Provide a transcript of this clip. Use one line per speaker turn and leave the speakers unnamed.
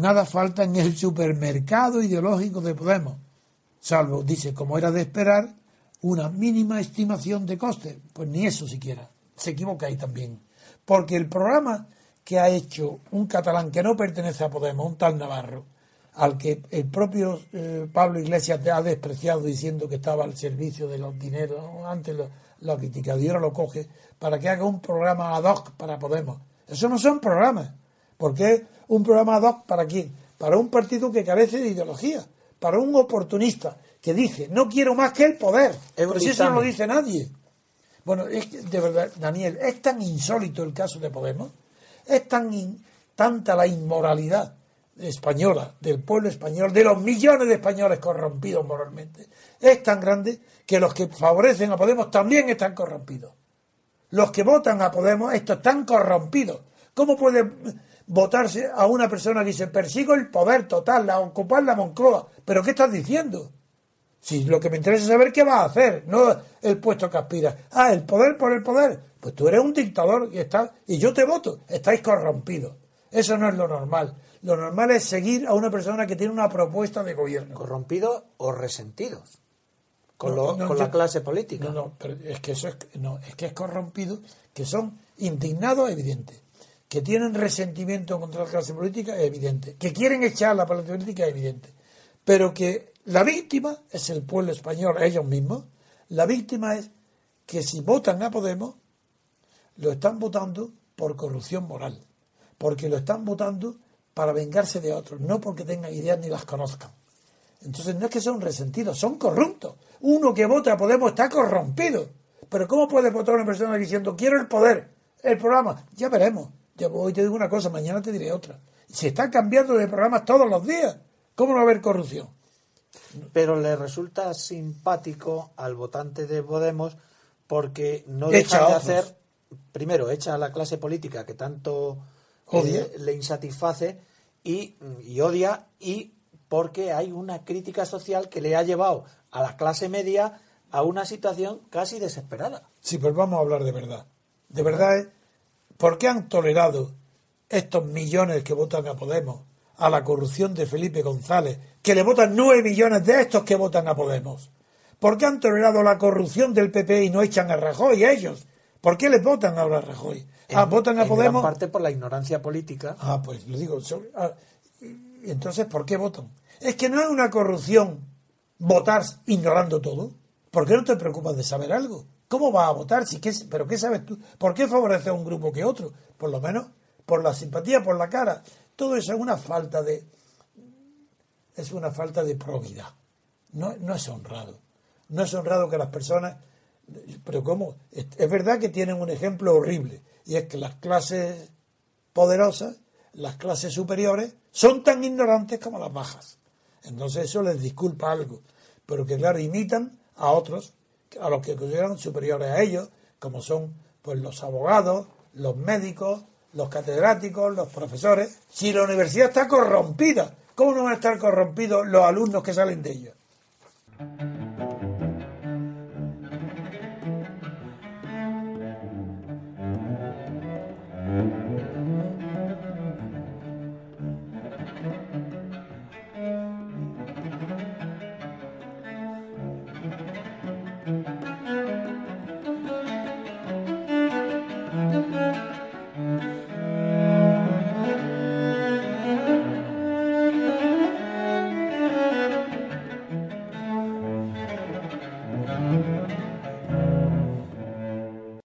nada falta en el supermercado ideológico de Podemos, salvo, dice, como era de esperar, una mínima estimación de costes. Pues ni eso siquiera. Se equivoca ahí también. Porque el programa que ha hecho un catalán que no pertenece a Podemos, un tal Navarro, al que el propio eh, Pablo Iglesias ha despreciado diciendo que estaba al servicio de los dineros, antes lo, lo ha criticado y ahora lo coge para que haga un programa ad hoc para Podemos. Eso no son programas. porque un programa ad hoc para quién? Para un partido que carece de ideología, para un oportunista que dice, no quiero más que el poder. Pero si eso no lo dice nadie. Bueno, es que, de verdad, Daniel, es tan insólito el caso de Podemos, es tan tanta la inmoralidad española, del pueblo español, de los millones de españoles corrompidos moralmente, es tan grande que los que favorecen a Podemos también están corrompidos. Los que votan a Podemos, estos están corrompidos. ¿Cómo puede votarse a una persona que dice persigo el poder total, la ocupar la Moncloa? ¿Pero qué estás diciendo? Si lo que me interesa es saber qué va a hacer, no el puesto que aspira. Ah, el poder por el poder. Pues tú eres un dictador y, está, y yo te voto. Estáis corrompidos. Eso no es lo normal. Lo normal es seguir a una persona que tiene una propuesta de gobierno.
¿Corrompidos o resentidos? Con, la clase política.
No, no, pero es que eso es, no, es que es corrompido, que son indignados, evidente. Que tienen resentimiento contra la clase política, es evidente. Que quieren echar la política, es evidente. Pero que la víctima es el pueblo español, ellos mismos. La víctima es que si votan a Podemos, lo están votando por corrupción moral. Porque lo están votando para vengarse de otros, no porque tengan ideas ni las conozcan. Entonces no es que son resentidos, son corruptos. Uno que vota a Podemos está corrompido. Pero ¿cómo puede votar una persona diciendo quiero el poder, el programa? Ya veremos. Ya hoy te digo una cosa, mañana te diré otra. Se está cambiando de programas todos los días. ¿Cómo no va a haber corrupción?
Pero le resulta simpático al votante de Podemos porque no deja de hacer, primero, echa a la clase política que tanto eh, le insatisface y, y odia y porque hay una crítica social que le ha llevado a la clase media a una situación casi desesperada.
Sí, pues vamos a hablar de verdad. De verdad es, ¿por qué han tolerado estos millones que votan a Podemos a la corrupción de Felipe González, que le votan nueve millones de estos que votan a Podemos? ¿Por qué han tolerado la corrupción del PP y no echan a Rajoy a ellos? ¿Por qué les votan ahora a Rajoy?
Ah, votan a Podemos. parte por la ignorancia política.
Ah, pues lo digo. Ah, y entonces, ¿por qué votan? Es que no es una corrupción votar ignorando todo. ¿Por qué no te preocupas de saber algo? ¿Cómo vas a votar? Si qué, ¿Pero qué sabes tú? ¿Por qué favoreces a un grupo que otro? Por lo menos por la simpatía, por la cara. Todo eso es una falta de. Es una falta de probidad. No, no es honrado. No es honrado que las personas. Pero ¿cómo? Es verdad que tienen un ejemplo horrible. Y es que las clases poderosas, las clases superiores, son tan ignorantes como las bajas. Entonces eso les disculpa algo. Pero que claro, imitan a otros, a los que consideran superiores a ellos, como son pues los abogados, los médicos, los catedráticos, los profesores. Si la universidad está corrompida, ¿cómo no van a estar corrompidos los alumnos que salen de ella?